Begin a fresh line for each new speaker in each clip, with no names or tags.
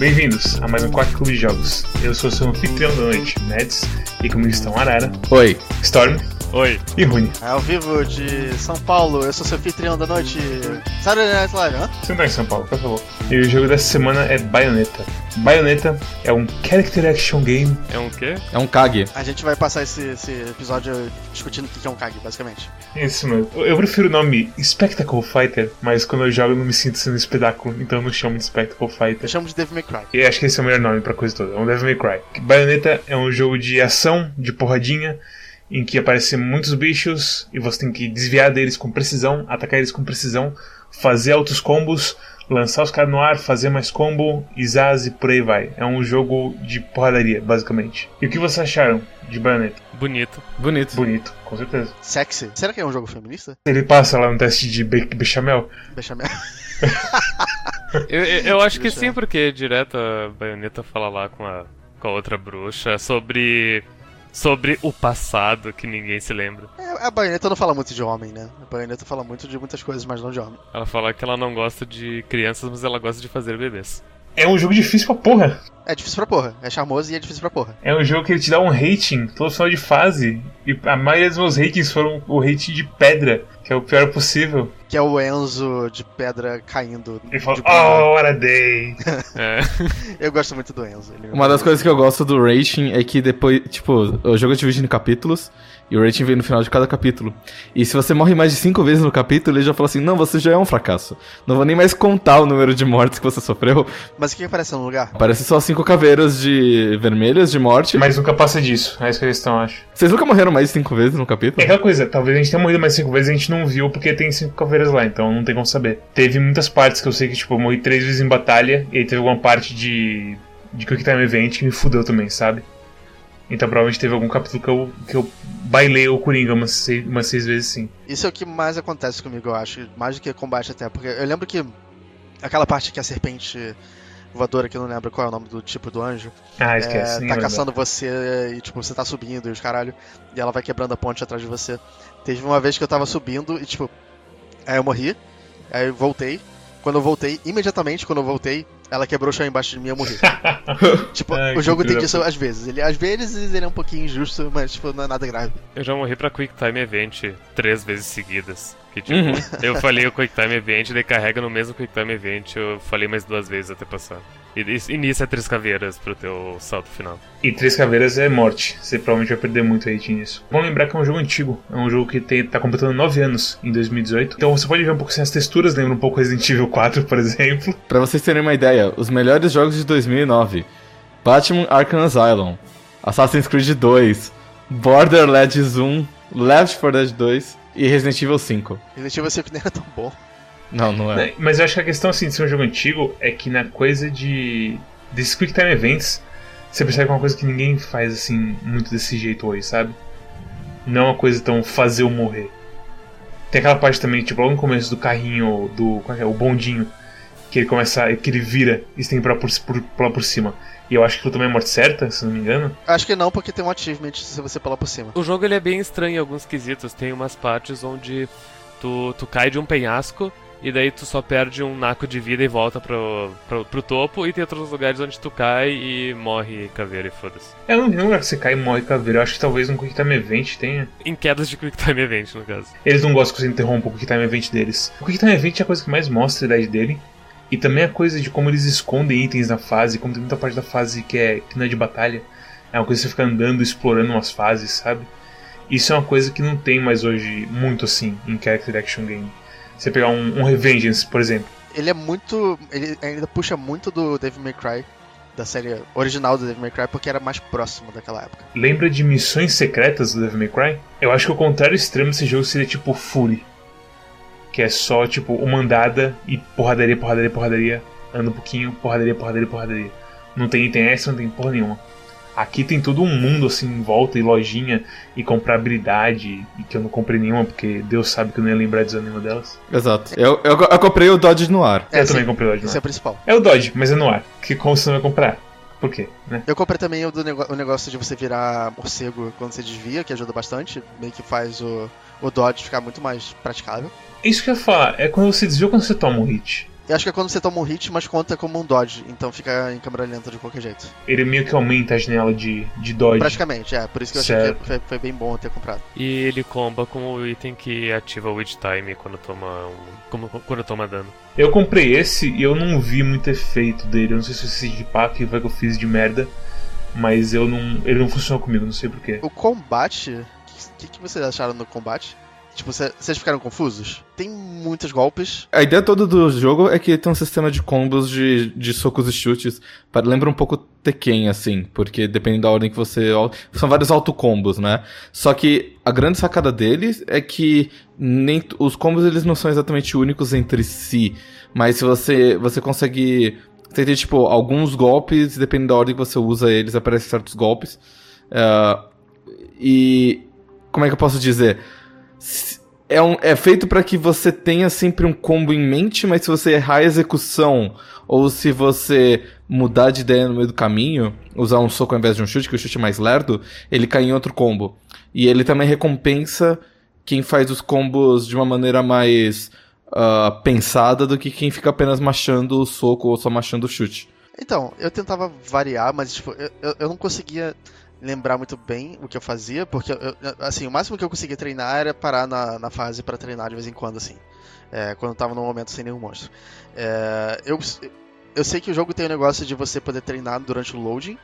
Bem-vindos a mais um Quack Clube de Jogos. Eu sou seu anfitrião da noite, Mads, e comigo estão Arara,
Oi.
Storm
Oi.
e Rune.
Ao vivo de São Paulo, eu sou seu anfitrião da noite. Saturday Night Live, hã?
Você não tá em São Paulo, por favor. E o jogo dessa semana é Bayonetta. Bayonetta é um character action game.
É um quê?
É um Kag.
A gente vai passar esse, esse episódio discutindo o que é um KAG, basicamente.
Isso mesmo. Eu eu prefiro o nome Spectacle Fighter, mas quando eu jogo eu não me sinto sendo espetáculo, então eu não chamo de Spectacle
Eu
Fighter.
chamo de Devil May Cry.
E acho que esse é o melhor nome pra coisa toda. É um Devil May Cry. Bayonetta é um jogo de ação, de porradinha, em que aparecem muitos bichos e você tem que desviar deles com precisão, atacar eles com precisão, fazer altos combos, lançar os caras no ar, fazer mais combo, Izaz e por aí vai. É um jogo de porradaria, basicamente. E o que vocês acharam de Bayonetta?
Bonito.
Bonito.
Bonito, com certeza.
Sexy. Será que é um jogo feminista?
Ele passa lá no teste de be bechamel.
Bechamel.
Eu, eu, eu acho que sim, porque direto a Bayonetta fala lá com a, com a outra bruxa sobre. Sobre o passado que ninguém se lembra.
É, a baioneta não fala muito de homem, né? A baioneta fala muito de muitas coisas, mas não de homem.
Ela fala que ela não gosta de crianças, mas ela gosta de fazer bebês.
É um jogo difícil pra porra.
É difícil pra porra. É charmoso e é difícil pra porra.
É um jogo que ele te dá um rating todo final de fase. E a maioria dos meus ratings foram o rating de pedra, que é o pior possível.
Que é o Enzo de pedra caindo.
Ele fala, oh, what a day.
É.
Eu gosto muito do Enzo. Ele-
Uma das coisas que eu gosto do rating é que depois, tipo, o jogo é dividido em capítulos e o rating vem no final de cada capítulo. E se você morre mais de cinco vezes no capítulo, ele já fala assim: não, você já é um fracasso. Não vou nem mais contar o número de mortes que você sofreu.
Mas o que aparece no lugar?
Parece só cinco caveiras de vermelhas de morte.
Mas nunca passa disso, é isso que a questão, acho.
Vocês nunca morreram mais de cinco vezes no
É
capítulo?
aquela coisa, talvez a gente tenha morrido mais cinco vezes e a gente não viu porque tem cinco caveiras lá, então não tem como saber. Teve muitas partes que eu sei que, tipo, eu morri três vezes em batalha e aí teve alguma parte de. de Quick Time Event que me fudeu também, sabe? Então provavelmente teve algum capítulo que eu, que eu bailei o Coringa umas seis, umas seis vezes sim.
Isso é o que mais acontece comigo, eu acho. Mais do que combate até. Porque eu lembro que aquela parte que a serpente voadora, que eu não lembro qual é o nome do tipo do anjo,
Ah,
é,
esquece.
tá
ninguém vai
caçando você e tipo, você tá subindo e os caralho, e ela vai quebrando a ponte atrás de você. Teve uma vez que eu tava subindo e tipo, aí eu morri, aí eu voltei. Quando eu voltei, imediatamente quando eu voltei, ela quebrou o chão embaixo de mim e eu morri. tipo,
Ai,
o jogo tem disso às vezes. Ele, às vezes ele é um pouquinho injusto, mas tipo, não é nada grave.
Eu já morri pra Quick Time Event três vezes seguidas. Que tipo,
Uhum.
eu falei o Quick Time Event, daí carrega no mesmo Quick Time Event, eu falei mais duas vezes até passar. E, e nisso é três caveiras pro teu salto final.
E Três Caveiras é morte. Você provavelmente vai perder muito rating nisso. Vamos lembrar que é um jogo antigo. É um jogo que tem, tá completando 9 anos em 2018. Então você pode ver um pouco assim as texturas, lembra um pouco Resident Evil 4, por exemplo.
Pra vocês terem uma ideia, os melhores jogos de 2009: Batman Arkham Asylum, Assassin's Creed 2, Borderlands 1, Left 4 Dead 2 e Resident Evil 5.
Resident Evil 5 nem era tão bom.
Não, não é.
Mas eu acho que a questão assim, de ser um jogo antigo é que na coisa de. desses Quick Time Events, você percebe que é uma coisa que ninguém faz assim, muito desse jeito hoje, sabe? Não é uma coisa tão fazer ou morrer. Tem aquela parte também, tipo, logo no começo do carrinho, do. Qual é? O bondinho, que ele começa. que ele vira e você tem que pular por, por, pular por cima. E eu acho que aquilo também é morte certa, se não me engano.
Acho que não, porque tem um achievement se você pular por cima.
O jogo ele é bem estranho em alguns quesitos. Tem umas partes onde tu, tu cai de um penhasco e daí tu só perde um naco de vida e volta pro, pro, pro topo. E tem outros lugares onde tu cai e morre caveira e foda-se.
Eu não vi nenhum lugar que você cai e morre caveira. Eu acho que talvez um Quick Time Event tenha.
Em quedas de Quick Time Event, no caso.
Eles não gostam que você interrompa o Quick Time Event deles. O Quick Time Event é a coisa que mais mostra a idade dele. E também a coisa de como eles escondem itens na fase, como tem muita parte da fase que, é, que não é de batalha. É uma coisa que você fica andando, explorando umas fases, sabe? Isso é uma coisa que não tem mais hoje muito assim em Character Action Game. Você pegar um, um Revengeance, por exemplo.
Ele é muito. Ele ainda puxa muito do Devil May Cry, da série original do Devil May Cry, porque era mais próximo daquela época.
Lembra de missões secretas do Devil May Cry? Eu acho que o contrário extremo desse jogo seria tipo Fury. Que é só tipo uma andada e porradaria, porradaria, porradaria. Anda um pouquinho, porradaria, porradaria, porradaria. Não tem item extra, não tem porra nenhuma. Aqui tem todo um mundo assim em volta e lojinha e comprar habilidade. E que eu não comprei nenhuma porque Deus sabe que eu não ia lembrar de usar nenhuma delas.
Exato. Eu, eu, eu comprei o Dodge no ar.
eu
sim,
também comprei Dodge.
Esse
No
é o
ar.
principal.
É o Dodge, mas é no ar. Que como você não vai comprar? Por quê? Né?
Eu comprei também o, do o negócio de você virar morcego quando você desvia, que ajuda bastante. Meio que faz o, o dodge ficar muito mais praticável.
Isso que eu ia falar, é quando você desvia ou quando você toma um hit.
Eu acho que é quando você toma um hit, mas conta como um dodge, então fica em câmera lenta de qualquer jeito.
Ele meio que aumenta a janela de, de dodge.
Praticamente, é. Por isso que eu achei
Certo.
que foi, foi bem bom eu ter comprado.
E ele comba com o item que ativa o Witch Time quando toma um, como- quando toma dano.
Eu comprei esse e eu não vi muito efeito dele. Eu não sei se esse de pack vai que eu fiz de merda. Mas eu não. Ele não funcionou comigo, não sei porquê.
O combate. O que, que vocês acharam do combate? Tipo, cê- vocês ficaram confusos? Tem muitos golpes.
A ideia toda do jogo é que tem um sistema de combos de, de socos e chutes. Lembra um pouco Tekken, assim, porque dependendo da ordem que você. São vários autocombos, né? Só que a grande sacada deles é que nem os combos eles não são exatamente únicos entre si. Mas se você, você consegue. Você tem, tipo, alguns golpes, dependendo da ordem que você usa eles, aparecem certos golpes. Ah, e. Como é que eu posso dizer? É, um, é feito para que você tenha sempre um combo em mente, mas se você errar a execução, ou se você mudar de ideia no meio do caminho, usar um soco ao invés de um chute, que o chute é mais lerdo, ele cai em outro combo. E ele também recompensa quem faz os combos de uma maneira mais ah, pensada do que quem fica apenas machando o soco ou só machando o chute.
Então, eu tentava variar, mas tipo, eu, eu não conseguia lembrar muito bem o que eu fazia, porque eu- assim, o máximo que eu conseguia treinar era parar na, na fase pra treinar de vez em quando, assim. É, quando eu tava num momento sem nenhum monstro. É, eu, eu sei que o jogo tem o negócio de você poder treinar durante o loading.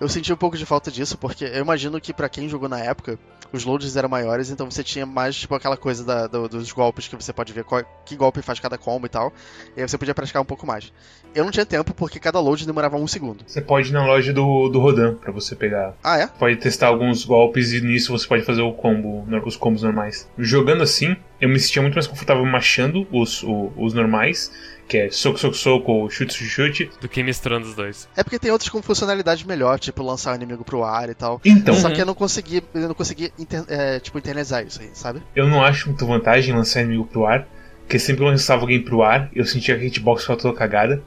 Eu senti um pouco de falta disso, porque eu imagino que pra quem jogou na época, os loads eram maiores, então você tinha mais, tipo, aquela coisa da- do- dos golpes que você pode ver qual, que golpe faz cada combo e tal. E aí você podia praticar um pouco mais. Eu não tinha tempo porque cada load demorava um segundo.
Você pode ir na loja do, do Rodan pra você pegar.
Ah, é?
Pode testar alguns golpes e nisso você pode fazer o combo, os combos normais. Jogando assim, eu me sentia muito mais confortável machando os, o- os normais, que é soco, soco, soco, chute, chute, chute.
Do que misturando os dois.
É porque tem outros com funcionalidade melhor, tipo lançar o inimigo pro ar e tal.
Então,
Só que eu não consegui, eu não consegui inter- é, tipo, internalizar isso aí, sabe?
eu não acho muito vantagem lançar inimigo pro ar, porque sempre que eu lançava alguém pro ar, eu sentia que a hitbox ficava toda cagada.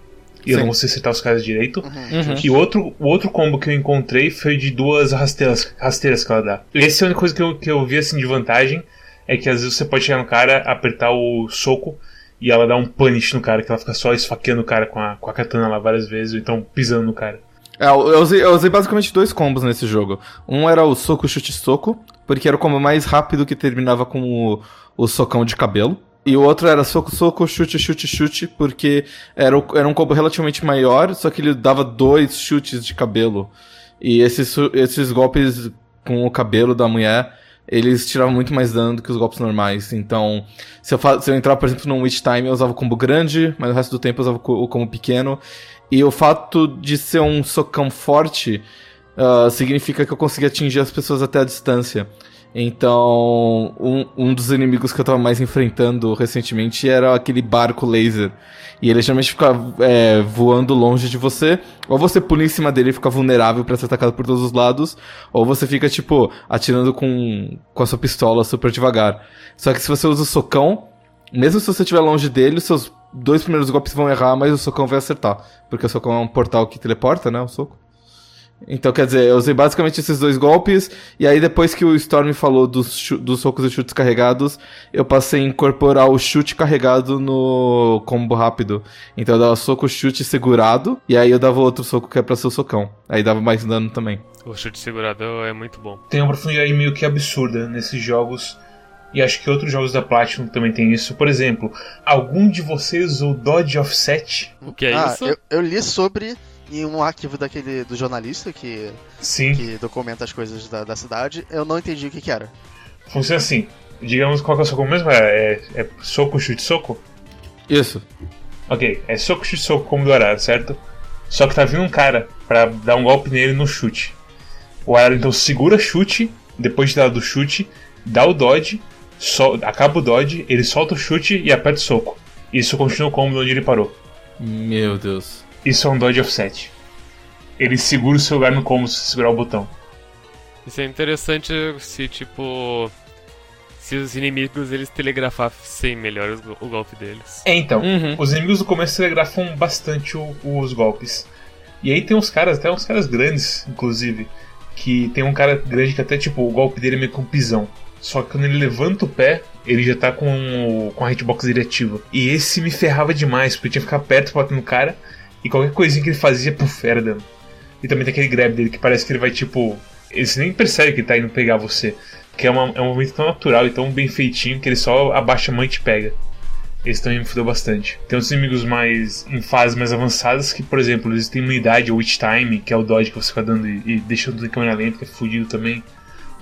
E eu
Sim.
não conseguia acertar os caras direito.
Uhum.
E o outro, o outro combo que eu encontrei foi de duas rasteiras, rasteiras que ela dá. Essa é a única coisa que eu, que eu vi assim de vantagem. É que às vezes você pode chegar no cara, apertar o soco e ela dá um punish no cara, que ela fica só esfaqueando o cara com a, com a katana lá várias vezes, ou então pisando no cara.
É, eu usei, eu usei basicamente dois combos nesse jogo. Um era o soco, chute, soco, porque era o combo mais rápido que terminava com o, o socão de cabelo. E o outro era soco, soco, chute, chute, chute, porque era, o- era um combo relativamente maior, só que ele dava dois chutes de cabelo. E esses, esses golpes com o cabelo da mulher, eles tiravam muito mais dano do que os golpes normais. Então, se eu, se eu entrar, por exemplo, num Witch Time, eu usava o combo grande, mas o resto do tempo eu usava o co- o combo pequeno. E o fato de ser um socão forte ah, significa que eu conseguia atingir as pessoas até a distância. Então, um, um dos inimigos que eu tava mais enfrentando recentemente era aquele barco laser. E ele geralmente fica é, voando longe de você. Ou você pula em cima dele e fica vulnerável pra ser atacado por todos os lados. Ou você fica, tipo, atirando com, com a sua pistola super devagar. Só que se você usa o socão, mesmo se você estiver longe dele, os seus dois primeiros golpes vão errar, mas o socão vai acertar. Porque o socão é um portal que teleporta, né? O soco. Então, quer dizer, eu usei basicamente esses dois golpes, e aí depois que o Storm falou dos, dos socos e chutes carregados, eu passei a incorporar o chute carregado no combo rápido. Então eu dava soco, chute segurado, e aí eu dava outro soco que é pra ser o socão. Aí dava mais dano também.
O chute segurado é muito bom.
Tem uma profundidade meio que absurda nesses jogos. E acho que outros jogos da Platinum também tem isso. Por exemplo, algum de vocês usou Dodge Offset?
O que é
ah,
isso?
Eu, eu li sobre em um arquivo daquele do jornalista que,
Sim.
que documenta as coisas da, da cidade. Eu não entendi o que, que era.
Funciona assim. Digamos qual que é o soco mesmo? É, é, é soco, chute, soco?
Isso.
Ok, é soco, chute, soco como do arara, certo? Só que tá vindo um cara pra dar um golpe nele no chute. O arara então segura chute, depois de dar do chute, dá o dodge, sol- acaba o dodge, ele solta o chute e aperta o soco. Isso continua o combo onde ele parou.
Meu Deus.
Isso é um dodge offset. Ele segura o seu lugar no combo se você segurar o botão.
Isso é interessante se, tipo. Se os inimigos eles telegrafassem melhor o golpe deles.
É, então.
Uhum.
Os inimigos do começo telegrafam bastante o- os golpes. E aí tem uns caras, até uns caras grandes, inclusive. Que tem um cara grande que até, tipo, o golpe dele é meio com pisão. Só que quando ele levanta o pé, ele já tá com, o, com a hitbox dele ativa. E esse me ferrava demais, porque eu tinha que ficar perto batendo no cara, e qualquer coisinha que ele fazia, puf, era dano. E também tem aquele grab dele que parece que ele vai tipo. Ele nem percebe que ele tá indo pegar você. Que é, uma, é um movimento tão natural e tão bem feitinho que ele só abaixa a mão e te pega. Esse também me fudeu bastante. Tem outros inimigos mais em fases mais avançadas que, por exemplo, eles têm unidade, o Witch Time, que é o dodge que você fica dando e, e deixando em câmera lenta, que é fudido também.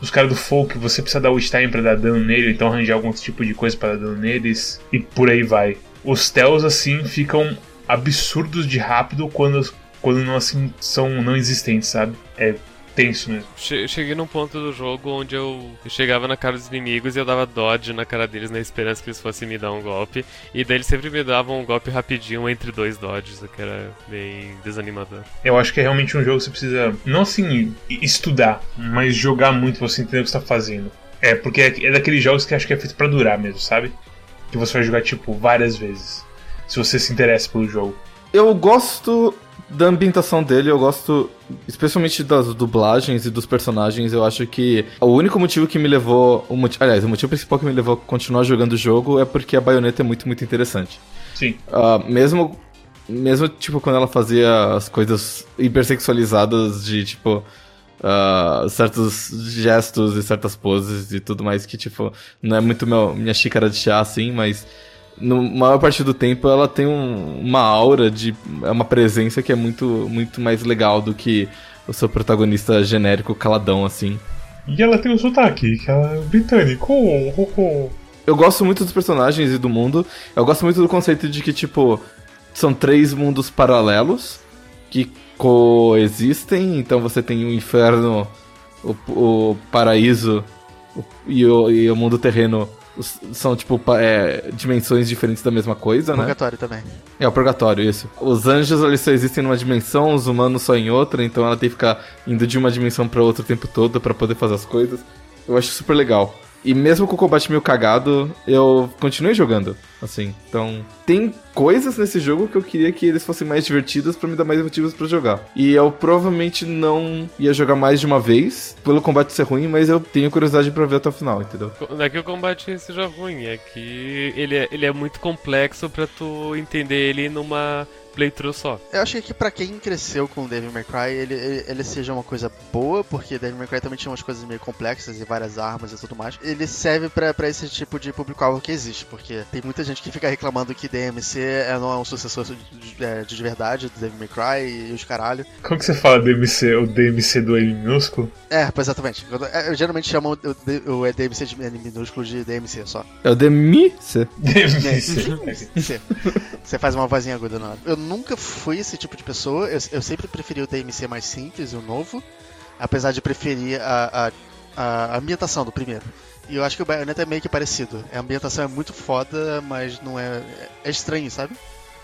Os caras do Folk, você precisa dar Witch Time pra dar dano nele, então arranjar algum tipo de coisa para dar dano neles, e por aí vai. Os Tells, assim, ficam absurdos de rápido quando, quando não, assim, são não existentes, sabe? É tenso mesmo.
Cheguei num ponto do jogo onde eu chegava na cara dos inimigos e eu dava dodge na cara deles na esperança que eles fossem me dar um golpe. E daí eles sempre me davam um golpe rapidinho entre dois dodges, o que era bem desanimador.
Eu acho que é realmente um jogo que você precisa, não assim, estudar, mas jogar muito pra você entender o que você tá fazendo. É, porque é, é daqueles jogos que acho que é feito para durar mesmo, sabe? Que você vai jogar, tipo, várias vezes. Se você se interessa pelo jogo.
Eu gosto da ambientação dele, eu gosto especialmente das dublagens e dos personagens. Eu acho que o único motivo que me levou. O motivo, aliás, o motivo principal que me levou a continuar jogando o jogo é porque a baioneta é muito, muito interessante.
Sim.
Uh, mesmo, mesmo, tipo, quando ela fazia as coisas hipersexualizadas de, tipo. Uh, certos gestos e certas poses e tudo mais que, tipo, não é muito meu, minha xícara de chá, assim, mas no maior parte do tempo ela tem um, uma aura de é uma presença que é muito muito mais legal do que o seu protagonista genérico caladão assim.
E ela tem um sotaque, que ela é britânico.
Eu gosto muito dos personagens e do mundo. Eu gosto muito do conceito de que tipo são três mundos paralelos que coexistem. Então você tem o inferno, o, o paraíso o, e, o, e o mundo terreno são, tipo, é, dimensões diferentes da mesma coisa,
né? Purgatório também.
É, o purgatório, isso. Os anjos, eles só existem numa dimensão, os humanos só em outra, então ela tem que ficar indo de uma dimensão para outra o tempo todo para poder fazer as coisas. Eu acho super legal. E mesmo com o combate meio cagado, eu continuei jogando, assim. Então, tem coisas nesse jogo que eu queria que eles fossem mais divertidos para me dar mais motivos para jogar. E eu provavelmente não ia jogar mais de uma vez, pelo combate ser ruim, mas eu tenho curiosidade para ver até o final, entendeu?
Não é que o combate seja ruim, é que ele é, ele é muito complexo para tu entender ele numa playthrough só.
Eu acho que para quem cresceu com Devil May Cry, ele, ele, ele, seja uma coisa boa, porque Devil May Cry também tinha umas coisas meio complexas e várias armas e tudo mais. Ele serve para esse tipo de público-alvo que existe, porque tem muita gente que fica reclamando que DMC é, não é um sucessor de, é, de verdade do Devil May Cry e, os caralho.
Como que você fala DMC? O DMC do M minúsculo?
É, exatamente. Eu, eu geralmente chamo o, o DMC de M minúsculo de DMC só.
É o DMC?
DMC.
Você faz uma vozinha aguda na hora. Eu nunca fui esse tipo de pessoa. Eu, eu sempre preferi o DMC mais simples, o novo. Apesar de preferir a, a, a ambientação do primeiro. E eu acho que o Bayonetta é meio que parecido. A ambientação é muito foda, mas não é. É estranho, sabe?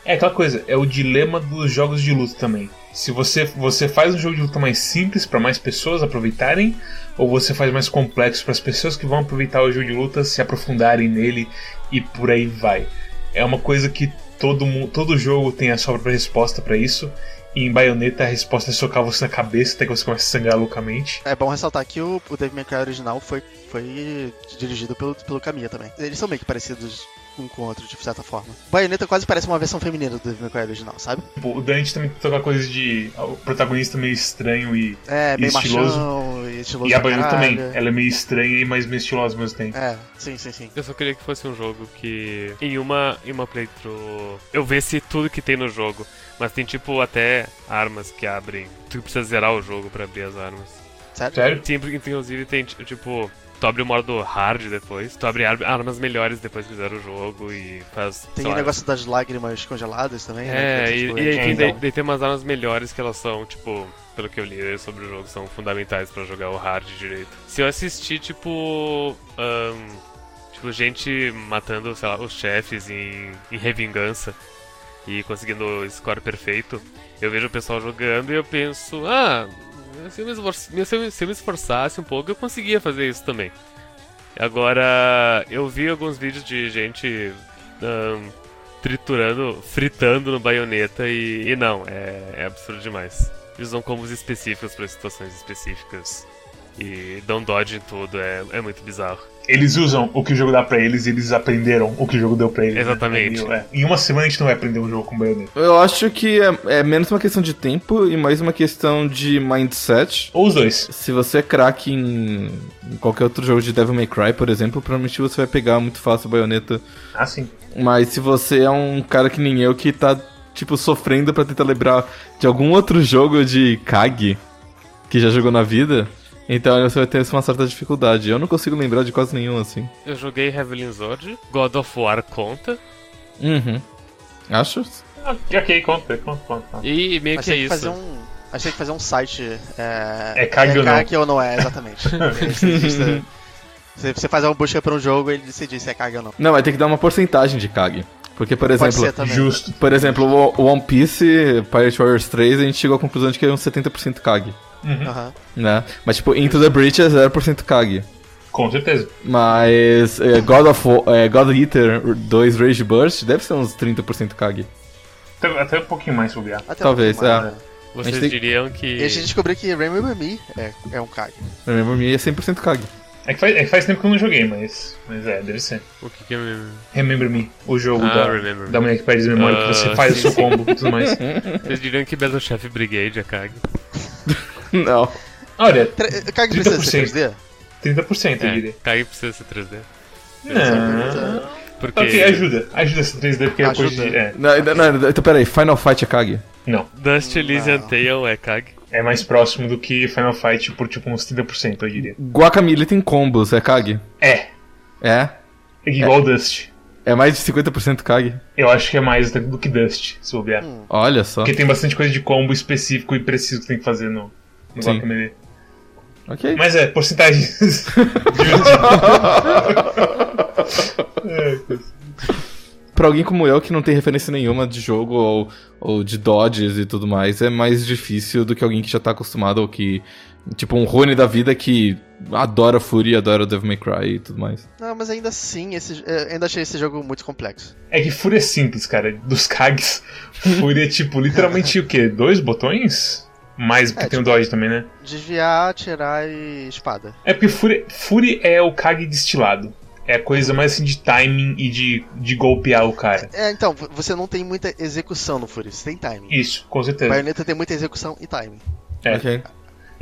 É aquela coisa, é o dilema dos jogos de luta também. Se você, você faz um jogo de luta mais simples para mais pessoas aproveitarem, ou você faz mais complexo para as pessoas que vão aproveitar o jogo de luta se aprofundarem nele e por aí vai. É uma coisa que todo, todo jogo tem a sua própria resposta para isso. E em Bayonetta a resposta é socar você na cabeça até que você comece a sangrar loucamente.
É bom ressaltar que o, o Devil May Cry original foi, foi dirigido pelo, pelo Kamiya também. Eles são meio que parecidos um com o outro, de certa forma. Bayonetta quase parece uma versão feminina do Devil May Cry original, sabe?
Tipo, o Dante também tem aquela coisa de o protagonista meio estranho e,
é,
e
meio
estiloso.
Machão, e estiloso.
E a Bayonetta também, ela é meio estranha e mais meio estilosa ao mesmo tempo.
É, sim, sim, sim.
Eu só queria que fosse um jogo que em uma, em uma playthrough eu visse tudo que tem no jogo. Mas tem tipo até armas que abrem. Tu precisa zerar o jogo para abrir as armas.
Sério?
Sério?
Sim, inclusive tem tipo tu abre o modo hard depois, tu abre armas melhores depois que fizer o jogo e faz.
Tem o negócio das lágrimas congeladas também,
né? É, e, e aí tem, daí tem umas armas melhores que elas são, tipo, pelo que eu li sobre o jogo, são fundamentais para jogar o hard direito. Se eu assistir, tipo. Um, tipo, gente matando, sei lá, os chefes em, em revingança e conseguindo o score perfeito, eu vejo o pessoal jogando e eu penso, ah, se eu, me esforçasse, um pouco, eu conseguia fazer isso também. Agora, eu vi alguns vídeos de gente um, triturando, fritando no baioneta e, e não, é, é absurdo demais. Eles usam combos específicos para situações específicas. E dão dodge em tudo, é, é muito bizarro.
Eles usam o que o jogo dá pra eles e eles aprenderam o que o jogo deu pra eles. né?
Exatamente.
É, Em uma semana a gente não vai aprender um jogo com baioneta.
Eu acho que é, é menos uma questão de tempo e mais uma questão de mindset.
Ou os dois.
Se você é craque em, em qualquer outro jogo de Devil May Cry, por exemplo, provavelmente você vai pegar muito fácil a baioneta.
Ah, sim.
Mas se você é um cara que nem eu que tá, tipo, sofrendo pra tentar lembrar de algum outro jogo de Kag que já jogou na vida, então você vai ter uma certa dificuldade. Eu não consigo lembrar de quase nenhum assim.
Eu joguei Heavenly Sword, God of War conta,
Uhum. Acho.
Ah, ok, conta, conta, conta.
e meio
Mas
que é isso.
fazer um. Tem que fazer um site. É,
É Kag ou não?
Kag ou não é, exatamente. Você- você- faz uma busca pra um jogo e ele decide se é Kag ou não.
Não, vai ter que dar uma porcentagem de Kag. Porque, por exemplo.
Justo.
por exemplo, o One Piece, Pirate Warriors 3, a gente chegou à conclusão de que é um 70% Kag,
Aham.
né? Mas tipo, Into the Breach é 0% Kag.
Com certeza.
Mas é, God of War- é, God Eater 2 Rage Burst deve ser uns 30% Kag.
Até, até um pouquinho mais.
Até
Talvez,
um mais,
é.
né?
Vocês
tem-
diriam que.
E a gente descobriu que Remember Me é, é um Kag.
Remember Me é 100% Kag.
É que, faz, é que faz tempo que eu não joguei, mas, mas é, deve ser.
O que, que é mesmo?
Remember Me, o jogo
Ah,
da,
Remember
da mulher que perde a memória,
Ah,
que você faz
sim,
o seu combo e tudo mais.
Vocês diriam que Battle Chef Brigade é Kag?
Não.
Olha,
Tre- Kag precisa ser
30%.
3D?
30% eu
É,
diria.
Kag precisa ser 3D.
Não.
Porque
Ok, ajuda. Ajuda essa 3D, porque depois
Ajuda.
de. É,
Não, não, não, então peraí, Final Fight é Kag?
não.
Dust Elysian. Tale é Kag.
É mais próximo do que Final Fight por tipo uns 30%, eu diria.
Guacamole tem combos, é Kag?
É.
É?
É igual Dust.
É mais de 50% Kag?
Eu acho que é mais do que Dust, se bobear.
Hum.
Olha só.
Porque tem bastante coisa de combo específico e preciso que tem que fazer no, no
Sim.
Guacamelee.
Ok.
Mas é, porcentagens. É,
Pra alguém como eu que não tem referência nenhuma de jogo ou, ou de dodges e tudo mais, é mais difícil do que alguém que já tá acostumado ou que. Tipo, um Rune da vida que adora Fury, adora Devil May Cry e tudo mais.
Não, mas ainda assim, esse, eu ainda achei esse jogo muito complexo.
É que Fúria é simples, cara. Dos Kags, Fúria é tipo literalmente o quê? Dois botões? Mais porque
É,
tem o
tipo-
Dodge também, né?
Desviar, atirar e espada.
É porque Fury, Fury é o Kag destilado. É a coisa mais assim de timing e de, de golpear o cara.
É, então, você não tem muita execução no Fury, você tem timing.
Isso, com certeza.
Bayonetta tem muita execução e timing.
É.
Ok.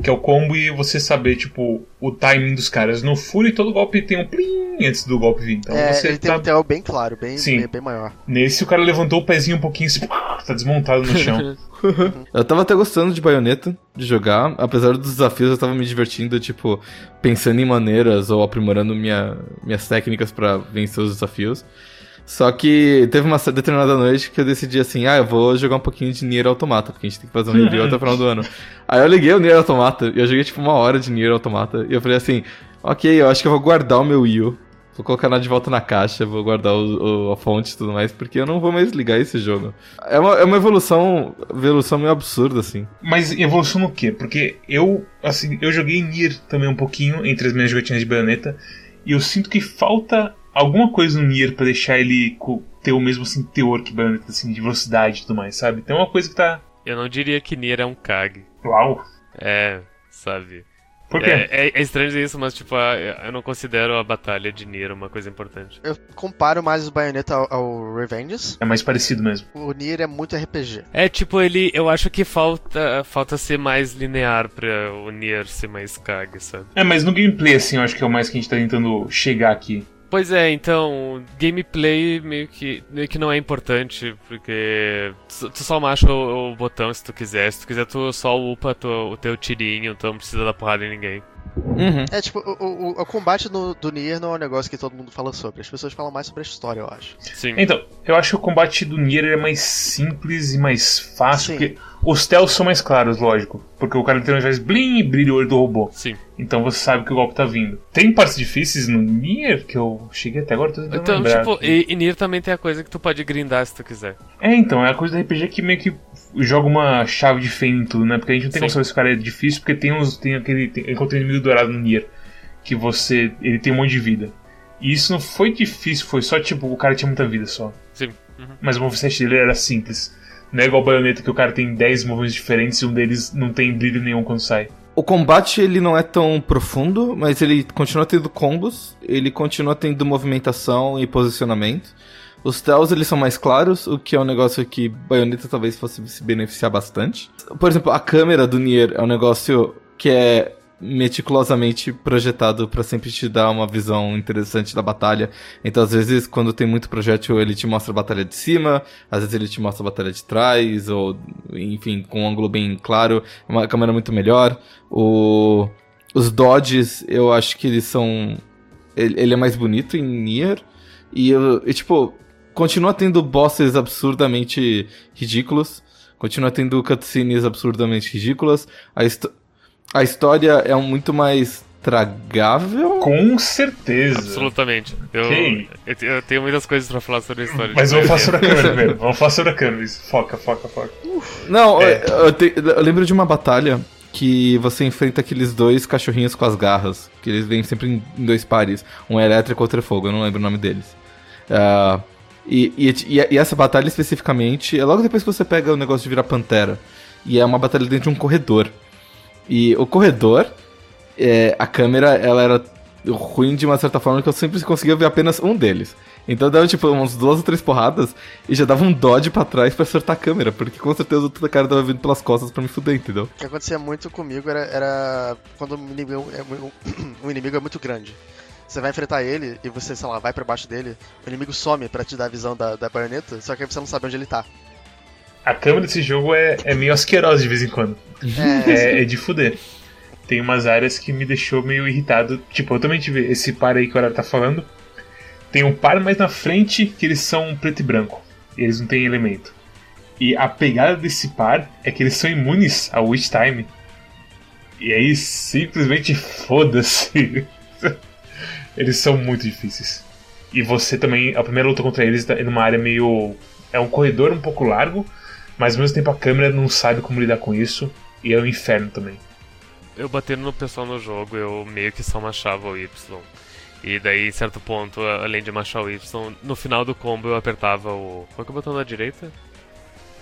Que é o combo e você saber, tipo, o timing dos caras. No Fury, todo golpe tem um plim antes do golpe vir. Então
é,
você
ele tem
tá.
um TL bem claro, bem,
Sim.
bem, bem maior.
Nesse, o cara levantou o pezinho um pouquinho assim, tá desmontado no chão.
Eu tava até gostando de Bayonetta, de jogar. Apesar dos desafios, eu tava me divertindo, tipo, pensando em maneiras ou aprimorando minha, minhas técnicas pra vencer os desafios. Só que teve uma determinada noite que eu decidi assim, ah, eu vou jogar um pouquinho de Nier Automata, porque a gente tem que fazer um review até o final do ano. Aí eu liguei o Nier Automata e eu joguei tipo uma hora de Nier Automata. E eu falei assim, ok, eu acho que eu vou guardar o meu Wii U. Vou colocar nada de volta na caixa, vou guardar o, o- a fonte e tudo mais, porque eu não vou mais ligar esse jogo. É uma, é uma evolução, evolução meio absurda, assim.
Mas evolução no quê? Porque eu, assim, eu joguei Nier também um pouquinho entre as minhas jogatinhas de baioneta. E eu sinto que falta alguma coisa no Nier pra deixar ele ter o mesmo assim, teor que baioneta, assim, de velocidade e tudo mais, sabe? Tem uma coisa que tá.
Eu não diria que Nier é um Kag.
Uau!
É, sabe?
Por quê?
É, é- é estranho dizer isso, mas tipo, a- eu não considero a batalha de Nier uma coisa importante.
Eu comparo mais o Bayonetta ao, ao Revenges.
É mais parecido mesmo.
O Nier é muito RPG.
É tipo, ele. Eu acho que falta, falta ser mais linear pra o Nier ser mais Kag, sabe?
É, mas no gameplay, assim, eu acho que é o mais que a gente tá tentando chegar aqui.
Pois é, então, gameplay meio que, meio que não é importante, porque tu, só macha o, o botão se tu quiser. Se tu quiser, tu só upa tu- o teu tirinho, então não precisa dar porrada em ninguém.
Uhum.
É tipo, o, o, o combate no- do Nier não é um negócio que todo mundo fala sobre. As pessoas falam mais sobre a história, eu acho.
Sim.
Então, eu acho que o combate do Nier é mais simples e mais fácil,
Sim.
porque os tells são mais claros, lógico. Porque o cara literalmente faz blim e brilha o olho do robô.
Sim.
Então você sabe que o golpe tá vindo. Tem partes difíceis no Nier que eu cheguei até agora, tô tentando
Então,
lembrar.
tipo, e, e Nier também tem a coisa que tu pode grindar se tu quiser.
É, então, é a coisa do RPG que meio que joga uma chave de fé em tudo, né? Porque a gente não tem
Sim.
como saber se o cara é difícil, porque tem uns. Tem aquele. Tem, encontrei inimigo dourado no Nier. Que você. Ele tem um monte de vida. E isso não foi difícil, foi só tipo, o cara tinha muita vida só.
Sim. Uhum.
Mas o moveset dele era simples. Não é igual o baioneta que o cara tem 10 movimentos diferentes e um deles não tem brilho nenhum quando sai.
o combate ele não é tão profundo, mas ele continua tendo combos, ele continua tendo movimentação e posicionamento. Os tells eles são mais claros, o que é um negócio que Bayonetta talvez fosse se beneficiar bastante. Por exemplo, a câmera do Nier é um negócio que é meticulosamente projetado para sempre te dar uma visão interessante da batalha. Então, às vezes, quando tem muito projétil, ele te mostra a batalha de cima, às vezes ele te mostra a batalha de trás, ou, enfim, com um ângulo bem claro, uma câmera muito melhor. O... Os dodges, eu acho que eles são. Ele, é mais bonito em Nier. E, eu, e, tipo, continua tendo bosses absurdamente ridículos. Continua tendo cutscenes absurdamente ridículas. A, a história é muito mais tragável.
Com certeza.
Absolutamente. Eu, eu, eu, tenho muitas coisas pra falar sobre a história.
Mas vamos falar sobre a câmera primeiro. Vamos falar sobre a câmera. Foca, foca, foca.
Não, é. eu, te, eu lembro de uma batalha que você enfrenta aqueles dois cachorrinhos com as garras. Que eles vêm sempre em dois pares. Um é elétrico, outro é fogo. Eu não lembro o nome deles. Uh, e, e, e, essa batalha especificamente é logo depois que você pega o negócio de virar pantera. E é uma batalha dentro de um corredor. E o corredor, é, a câmera, ela era ruim de uma certa forma que eu sempre conseguia ver apenas um deles. Então dava tipo umas duas ou três porradas e já dava um dodge pra trás pra acertar a câmera, porque com certeza o outro cara tava vindo pelas costas pra me fuder, entendeu?
O que acontecia muito comigo era, era quando o inimigo, é, o inimigo é muito grande. Você vai enfrentar ele e você, sei lá, vai pra baixo dele, o inimigo some para te dar a visão da, da baioneta, só que aí você não sabe onde ele tá.
A câmera desse jogo é, é meio asquerosa de vez em quando. É. é, é de fuder. Tem umas áreas que me deixou meio irritado. Tipo, eu também tive esse par aí que o Horário tá falando. Tem um par mais na frente que eles são preto e branco. E eles não têm elemento. E a pegada desse par é que eles são imunes ao Witch Time. E aí simplesmente foda-se. eles são muito difíceis. E você também, a primeira luta contra eles é numa área meio. É um corredor um pouco largo, mas ao mesmo tempo a câmera não sabe como lidar com isso. E é um inferno também.
Eu batendo no pessoal no jogo, eu meio que só machava o Y. E daí, em certo ponto, além de machar o Y, no final do combo eu apertava o. Qual é, é o botão da direita?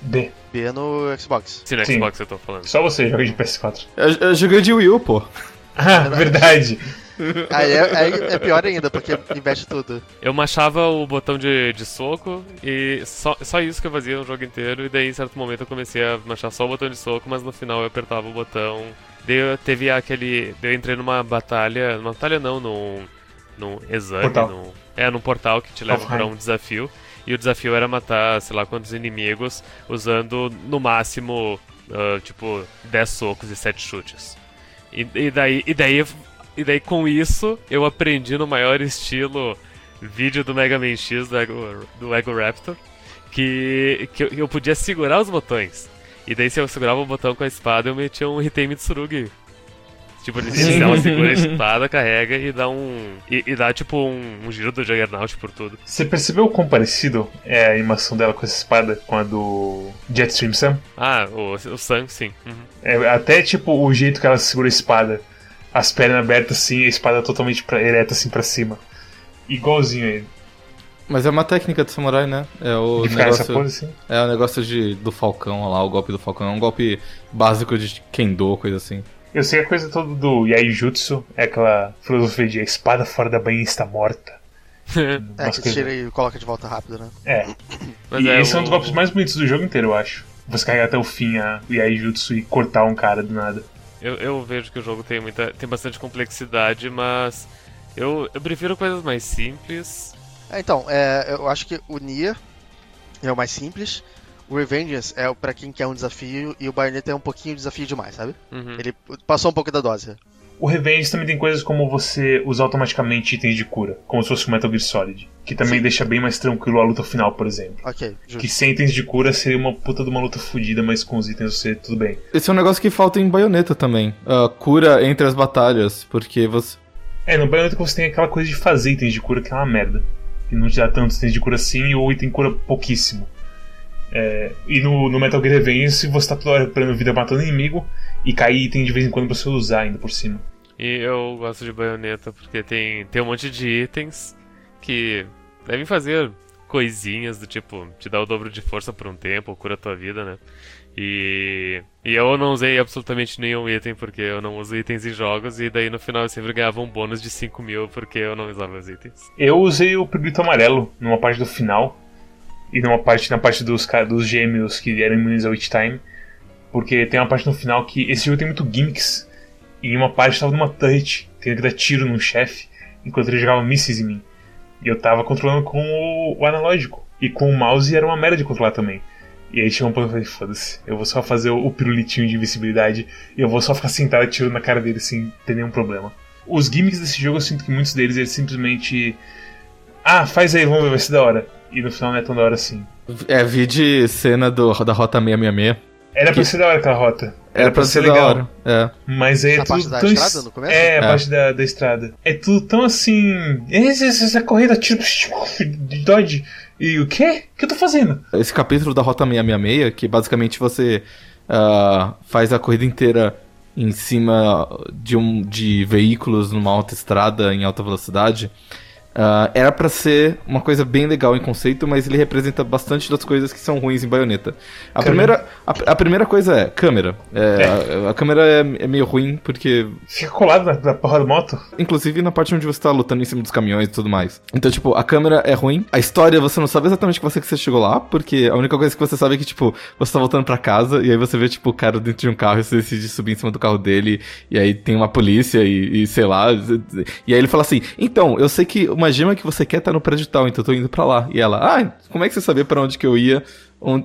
B.
B no Xbox.
Sim, no Sim. Xbox eu tô falando.
Só você joga de PS4.
Eu, eu joguei de Wii U, pô.
Ah, verdade.
Aí é, é, pior ainda, porque investe tudo.
Eu machava o botão de, de soco e só, só isso que eu fazia no jogo inteiro. E daí, em certo momento, eu comecei a machar só o botão de soco, mas no final eu apertava o botão. Daí eu teve aquele. Eu entrei numa batalha. Numa batalha não, num, num exame. Num, é, num portal que te leva para um desafio. E o desafio era matar, sei lá quantos inimigos, usando no máximo, uh, tipo, 10 socos e 7 chutes. E, e, daí, e daí e daí com isso eu aprendi no maior estilo vídeo do Mega Man X do Ego, do Ego Raptor que, que eu podia segurar os botões. E daí se eu segurava o botão com a espada eu metia um Hitei Mitsurugi. Tipo, ele inicial segura a espada, carrega e dá um. E, e dá tipo um, um, giro do Juggernaut por tudo.
Você percebeu o quão parecido é a animação dela com essa espada com a do Jetstream Sam?
Ah, o, o Sam, sim. Uhum.
É, até tipo o jeito que ela segura a espada as pernas abertas assim, a espada totalmente pra, ereta assim para cima. Igualzinho a ele.
Mas é uma técnica de samurai, né? É o
de
negócio,
pose, assim?
É o negócio de, do falcão lá, o golpe do falcão. É um golpe básico de kendo, coisa assim.
Eu sei a coisa toda do Yaijutsu, é aquela filosofia de a espada fora da banha está morta.
é, que tira e coloca de volta rápido, né?
É. Mas e é esse o... é um dos golpes mais bonitos do jogo inteiro, eu acho. Você carregar até o fim a, o Yaijutsu e cortar um cara do nada.
Eu, eu vejo que o jogo tem, muita, tem bastante complexidade, mas eu, eu prefiro coisas mais simples.
É, então, é, eu acho que o Nier é o mais simples. O Revengeance é para quem quer um desafio e o Bayonetta é um pouquinho desafio demais, sabe? Uhum. Ele passou um pouco da dose.
O Revenge também tem coisas como você usar automaticamente itens de cura, como se fosse o Metal Gear Solid, que também Sim. deixa bem mais tranquilo a luta final, por exemplo.
Ok,
justo. Que sem itens de cura seria uma puta de uma luta fodida, mas com os itens você tudo bem.
Esse é um negócio que falta em Bayonetta também. A cura entre as batalhas, porque você.
É, no Bayonetta você tem aquela coisa de fazer itens de cura que é uma merda. E não te dá tantos itens de cura assim, ou item cura pouquíssimo. É, e no, no, Metal Gear Revenge você tá toda hora recuperando vida matando inimigo e cair item de vez em quando pra você usar ainda por cima.
E eu gosto de baioneta porque tem, tem um monte de itens que devem fazer coisinhas do tipo, te dá o dobro de força por um tempo, cura a tua vida, né? E, e eu não usei absolutamente nenhum item porque eu não uso itens em jogos, e daí no final eu sempre ganhava um bônus de 5 mil porque eu não usava os itens.
Eu usei o pirulito amarelo numa parte do final e numa parte na parte dos, dos gêmeos que eram imunes ao Witch Time. Porque tem uma parte no final que esse jogo tem muito gimmicks. E em uma parte tava numa turret, tendo que dar tiro num chefe, enquanto ele jogava mísseis em mim. E eu tava controlando com o, o analógico. E com o mouse era uma merda de controlar também. E aí chegou um ponto eu falei, foda-se, eu vou só fazer o, o pirulitinho de invencibilidade e eu vou só ficar sentado atirando na cara dele sem ter nenhum problema. Os gimmicks desse jogo eu sinto que muitos deles eles simplesmente. Ah, faz aí, vamos ver, vai ser da hora. E no final não é tão da hora assim.
É, vi de cena do, da Rota 666.
Era pra
Que-
ser da hora aquela rota.
Era pra ser da hora. É.
Mas aí é
Na
tudo
parte da
tão.
estrada,
es-
no começo?
É, a
É.
parte da, da estrada. É tudo tão assim. Essa, corrida, tiro. de Dodge. E o quê? O que eu tô fazendo?
Esse capítulo da Rota 666, que basicamente você ah, faz a corrida inteira em cima de, um, de veículos numa autoestrada em alta velocidade, ah, era pra ser uma coisa bem legal em conceito, mas ele representa bastante das coisas que são ruins em baioneta. A,
Câmera.
primeira, a, a primeira coisa é câmera. É, A, a câmera é, é meio ruim porque
Fica colado na, na porra da moto.
Inclusive na parte onde você tá lutando em cima dos caminhões e tudo mais. Então, tipo, a câmera é ruim. A história, você não sabe exatamente que você que você chegou lá, porque a única coisa que você sabe é que, tipo, você tá voltando pra casa e aí você vê, tipo, o cara dentro de um carro e você decide subir em cima do carro dele e aí tem uma polícia e, e sei lá. E aí ele fala assim: Então, eu sei que uma gema que você quer tá no prédio tal, então eu tô indo pra lá. E ela, ah, como é que você sabia pra onde que eu ia?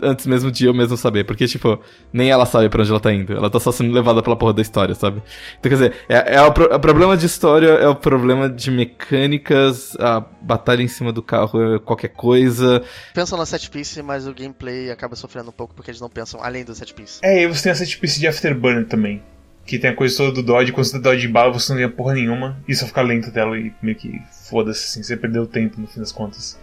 Antes mesmo de eu mesmo saber, porque, tipo, nem ela sabe pra onde ela tá indo, ela tá só sendo levada pela porra da história, sabe? Então, quer dizer, é, é o, pro- o problema de história, é o problema de mecânicas, a batalha em cima do carro é qualquer coisa.
Pensam na set piece, mas o gameplay acaba sofrendo um pouco porque eles não pensam além do set piece.
É, e você tem essa tipo de Afterburner também. Que tem a coisa toda do Dodge, quando você dá Dodge de bala, você não ganha porra nenhuma. E só fica lento dela e meio que foda-se, assim, você perdeu tempo no fim das contas.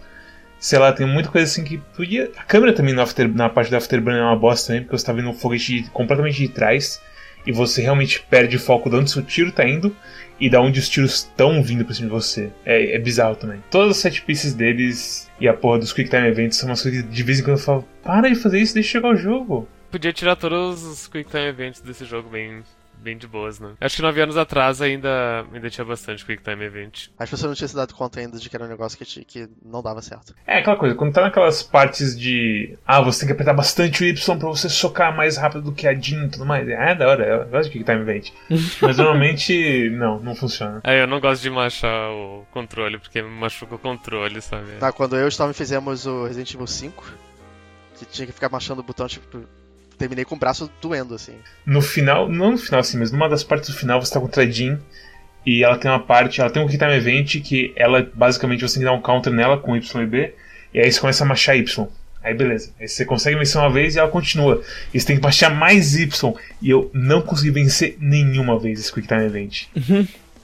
Sei lá, tem muita coisa assim que podia. A câmera também no after... na parte do Afterburner é uma bosta também, porque você tá vendo um foguete de- completamente de trás. E você realmente perde o foco de onde seu tiro tá indo e da onde os tiros estão vindo pra cima de você. É, é bizarro também. Todas as set pieces deles e a porra dos Quick Time Events são umas coisas que de vez em quando eu falo: para de fazer isso, deixa chegar o jogo.
Podia tirar todos os Quick Time Events desse jogo bem, bem de boas, né? Acho que nove anos atrás ainda, ainda tinha bastante Quick Time Event.
As pessoas não tinham se dado conta ainda de que era um negócio que, te- que não dava certo.
É aquela coisa, quando tá naquelas partes de. Ah, você tem que apertar bastante o Y pra você socar mais rápido do que a Jean e tudo mais. É, da hora, eu gosto de Time Event. Mas normalmente, não, não funciona.
Aí eu não gosto de machar o controle, porque machuca o controle, sabe?
Tá, quando eu e o Storm fizemos o Resident Evil 5, que tinha que ficar machando o botão, tipo, terminei com o braço doendo, assim.
No final, não no final assim, mas numa das partes do final você tá contra a Jean. E ela tem uma parte, ela tem um Time Event que ela basicamente você tem que dar um counter nela com Y e B. E aí você começa a machar Y. Aí beleza. Aí você consegue vencer uma vez e ela continua. E você tem que baixar mais Y. E eu não consegui vencer nenhuma vez esse Quick Time Event.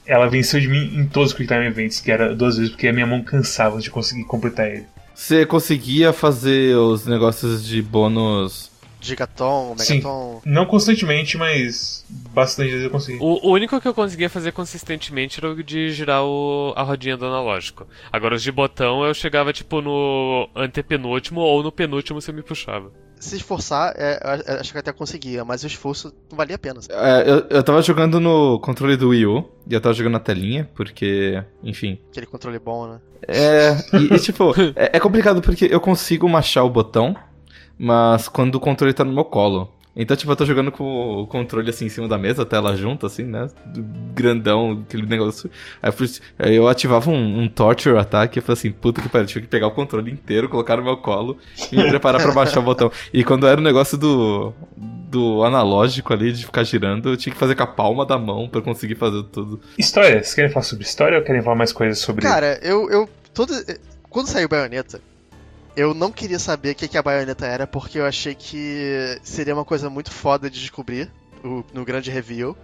Ela venceu de mim em todos os Quick Time Events, que era duas vezes, porque a minha mão cansava de conseguir completar ele.
Você conseguia fazer os negócios de bônus.
Gigaton,
Sim.
Megaton.
Não constantemente, mas bastante vezes eu consegui.
O, o único que eu conseguia fazer consistentemente era o de girar o, a rodinha do analógico. Agora os de botão eu chegava tipo no antepenúltimo ou no penúltimo se eu me puxava.
Se esforçar, é, eu acho que até conseguia, mas o esforço não valia a pena.
É, eu, eu tava jogando no controle do Wii U, e eu tava jogando na telinha, porque, enfim.
Aquele controle bom, né?
É, e, e, tipo, é, é complicado porque eu consigo machar o botão, mas quando o controle tá no meu colo. Então, tipo, eu tô jogando com o controle assim em cima da mesa, a tela junto, assim, né? Grandão, aquele negócio. Aí eu, ativava um, um torture ataque e eu falei assim, puta que pariu, tive que pegar o controle inteiro, colocar no meu colo e me preparar pra baixar o botão. E quando era o negócio do, do analógico ali, de ficar girando, eu tinha que fazer com a palma da mão pra conseguir fazer tudo.
História, vocês querem falar sobre história ou querem falar mais coisas sobre.
Cara, eu. eu todo, quando saiu Bayonetta, eu não queria saber o que, que a Bayonetta era, porque eu achei que seria uma coisa muito foda de descobrir o- no grande reveal.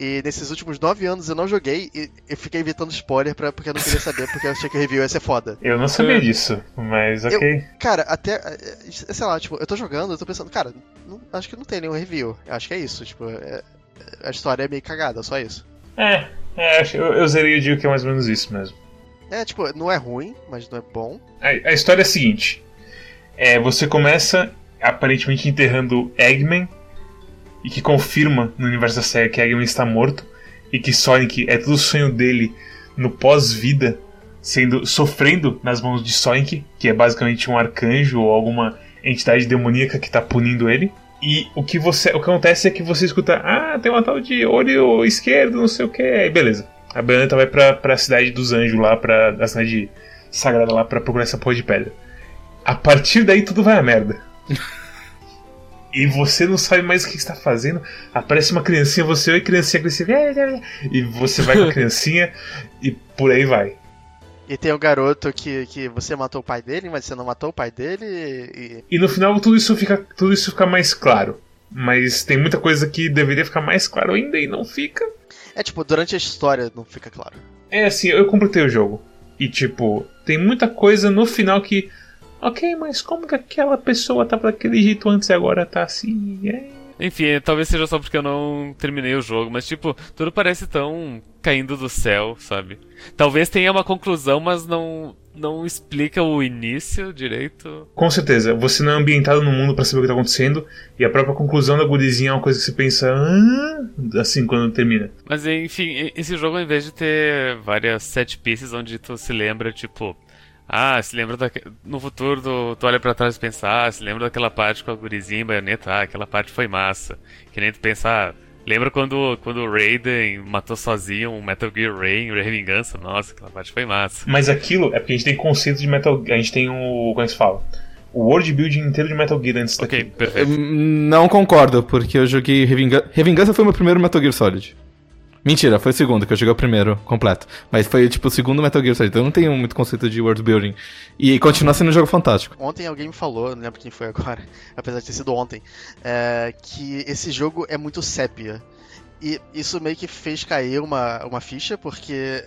E nesses últimos nove anos eu não joguei e eu fiquei evitando spoiler pra, porque eu não queria saber, porque eu achei que o review ia ser foda.
Eu não sabia disso, mas ok.
Cara, até. eh, Sei lá, tipo, eu tô jogando, eu tô pensando, cara, não- acho que não tem nenhum review. Eu acho que é isso, tipo, é- a história é meio cagada, só isso.
É, é acho- eu, eu zerei e digo que é mais ou menos isso mesmo.
É, tipo, não é ruim, mas não é bom.
A, a história é a seguinte: é, você começa aparentemente enterrando Eggman e que confirma no universo da série que Eggman está morto e que Sonic é tudo sonho dele no pós-vida, sendo sofrendo nas mãos de Sonic, que é basicamente um arcanjo ou alguma entidade demoníaca que está punindo ele. E o que você, o que acontece é que você escuta, ah, tem uma tal de olho esquerdo, não sei o que, beleza. A Bayonetta vai pra, pra cidade dos anjos lá, pra a cidade sagrada lá pra procurar essa porra de pedra. A partir daí tudo vai a merda. e você não sabe mais o que está fazendo. Aparece uma criancinha, você oi criancinha agressiva, e você vai com a criancinha e por aí vai.
E tem o garoto que, que você matou o pai dele, mas você não matou o pai dele. E,
E no final tudo isso fica, tudo isso fica mais claro. Mas tem muita coisa que deveria ficar mais claro ainda e não fica.
É tipo, durante a história não fica claro.
É assim, eu completei o jogo. E tipo, tem muita coisa no final que. Ok, mas como que aquela pessoa tava daquele jeito antes e agora tá assim? É.
Enfim, talvez seja só porque eu não terminei o jogo, mas tipo, tudo parece tão caindo do céu, sabe? Talvez tenha uma conclusão, mas não não explica o início direito.
Com certeza, você não é ambientado no mundo pra saber o que tá acontecendo. E a própria conclusão da gurizinha é uma coisa que você pensa. "Hã?" assim quando termina.
Mas enfim, esse jogo ao invés de ter várias set pieces onde tu se lembra, tipo, ah, se lembra da... no futuro tu, tu olha pra trás e pensa, ah, se lembra daquela parte com a gurizinha e baioneta, ah, aquela parte foi massa. Que nem tu pensa, ah, lembra quando, quando o Raiden matou sozinho um Metal Gear Ray em Vingança? Nossa, aquela parte foi massa.
Mas aquilo é porque a gente tem conceito de Metal A gente tem o. Como é que se fala? O world building inteiro de Metal Gear antes
Ok,
daqui.
perfeito.
Hum, Não concordo, porque eu joguei Revingança. Revingança foi meu primeiro Metal Gear Solid. Mentira, foi o segundo, que eu joguei o primeiro completo. Mas foi tipo o segundo Metal Gear Solid, então eu não tenho muito conceito de world building. E continua sendo um jogo fantástico.
Ontem alguém me falou, não lembro quem foi agora, apesar de ter sido ontem, é, que esse jogo é muito sépia. E isso meio que fez cair uma, uma ficha, porque.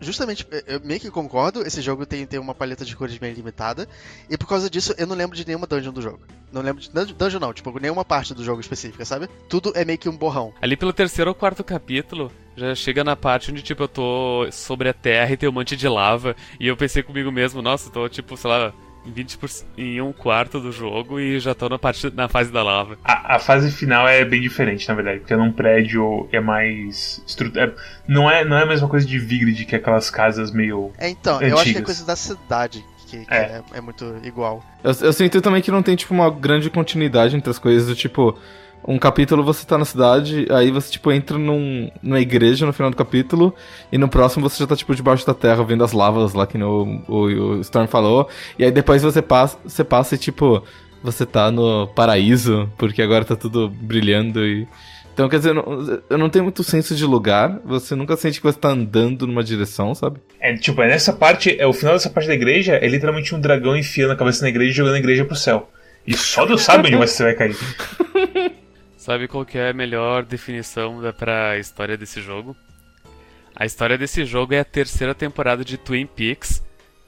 Justamente, eu meio que concordo, esse jogo tem, tem uma paleta de cores bem limitada, e por causa disso eu não lembro de nenhuma dungeon do jogo. Não lembro de. dun- Dungeon não, tipo, nenhuma parte do jogo específica, sabe? Tudo é meio que um borrão.
Ali pelo terceiro ou quarto capítulo, já chega na parte onde, tipo, eu tô sobre a terra e tem um monte de lava. E eu pensei comigo mesmo, nossa, tô, tipo, sei lá, 20%, em um quarto do jogo e já tô na, parte, na fase da lava.
A, a fase final é bem diferente, na verdade, porque é num prédio é mais. Estru... É, não, é, não é a mesma coisa de Vigrid, que é aquelas casas meio.
É, então, eu acho que é
Antigas.
coisa da cidade que, que
É.
é. É, muito igual.
Eu, eu sinto também que não tem, tipo, uma grande continuidade entre as coisas, do tipo, um capítulo você tá na cidade, aí você, tipo, entra num, numa igreja no final do capítulo, e no próximo você já tá, tipo, debaixo da terra, vendo as lavas lá que no, o, o Storm falou, e aí depois você passa, você passa e, tipo, você tá no paraíso, porque agora tá tudo brilhando e... Então, quer dizer, eu não, eu não tenho muito senso de lugar, você nunca sente que você tá andando numa direção, sabe?
É tipo, é nessa parte, é o final dessa parte da igreja, é literalmente um dragão enfiando a cabeça na igreja e jogando a igreja pro céu. E só Deus sabe onde você vai cair.
Sabe qual que é a melhor definição da, pra história desse jogo? A história desse jogo é a terceira temporada de Twin Peaks,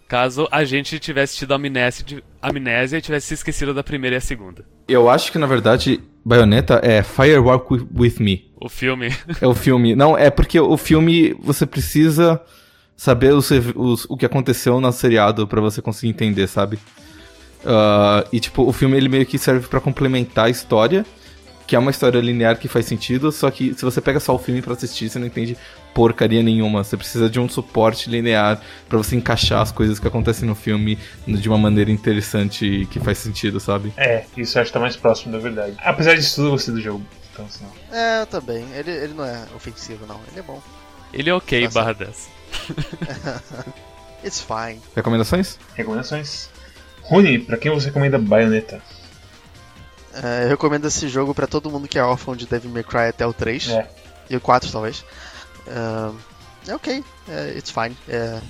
caso a gente tivesse tido amnésia, amnésia e tivesse se esquecido da primeira e a segunda.
Eu acho que, na verdade, Bayonetta é Firewalk With- Me.
O filme.
É o filme. Não, é porque o filme você precisa saber os, os- o que aconteceu no seriado pra você conseguir entender, sabe? Ah, e tipo, o filme ele meio que serve pra complementar a história, que é uma história linear que faz sentido, só que se você pega só o filme pra assistir, você não entende porcaria nenhuma. Você precisa de um suporte linear pra você encaixar as coisas que acontecem no filme de uma maneira interessante e que faz sentido, sabe?
É, isso eu acho que tá mais próximo da verdade. Apesar disso tudo, eu gostei do jogo. Então, assim.
É, eu também. Ele, ele não é ofensivo, não. Ele é bom.
Ele é ok,
Nossa.
barra 10.
It's fine.
Recomendações?
Recomendações. Rune, pra quem você recomenda Bayonetta?
É, eu recomendo esse jogo pra todo mundo que é órfão de Devil May Cry até o 3.
É.
E o 4, talvez. É, é ok. É, it's fine. É,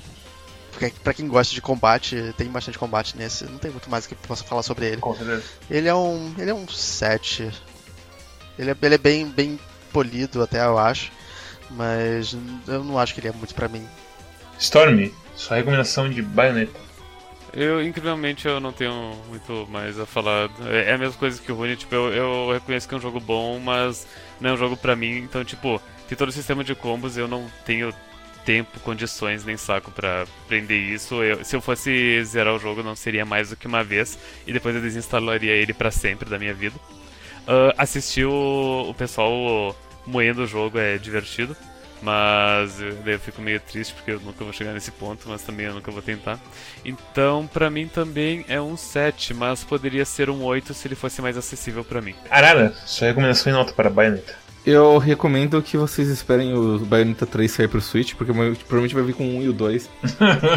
porque pra quem gosta de combate, tem bastante combate nesse. Não tem muito mais que eu possa falar sobre ele.
Com certeza.
Ele é um. Ele é um 7. Ele é, ele é bem, bem polido até, eu acho. Mas eu não acho que ele é muito pra mim.
Stormy, sua recomendação de Bayonetta.
Eu, incrivelmente, eu não tenho muito mais a falar. É é a mesma coisa que o Rune, tipo, eu, eu reconheço que é um jogo bom, mas não é um jogo pra mim. Então, tipo, tem todo o sistema de combos eu não tenho tempo, condições nem saco pra aprender isso. Eu, se eu fosse zerar o jogo, não seria mais do que uma vez e depois eu desinstalaria ele para sempre da minha vida. Uh, assistir o, o pessoal moendo o jogo é divertido. Mas daí eu fico meio triste porque eu nunca vou chegar nesse ponto, mas também eu nunca vou tentar. Então, pra mim também é um 7, mas poderia ser um 8 se ele fosse mais acessível pra mim.
Arara, sua recomendação em nota para Bayonetta.
Eu recomendo que vocês esperem o Bayonetta 3 sair pro Switch, porque provavelmente vai vir com o 1 e o 2.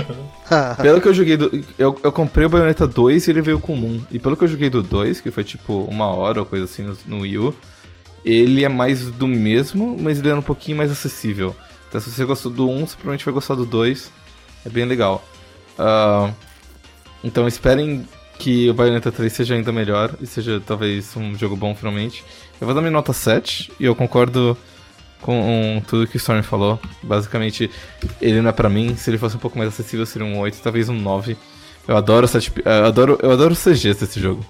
pelo que eu joguei do. Eu, eu comprei o Bayonetta 2 e ele veio com o 1. E pelo que eu joguei do 2, que foi tipo uma hora ou coisa assim no, no Wii U, ele é mais do mesmo, mas ele é um pouquinho mais acessível. Então se você gostou do 1, você provavelmente vai gostar do 2. É bem legal. Uh, então esperem que o Bayonetta 3 seja ainda melhor e seja talvez um jogo bom finalmente. Eu vou dar minha nota 7 e eu concordo com tudo que o Storm falou. Basicamente, ele não é pra mim. Se ele fosse um pouco mais acessível, seria um 8, talvez um 9. Eu adoro, sete, eu adoro, eu adoro os CGs desse jogo.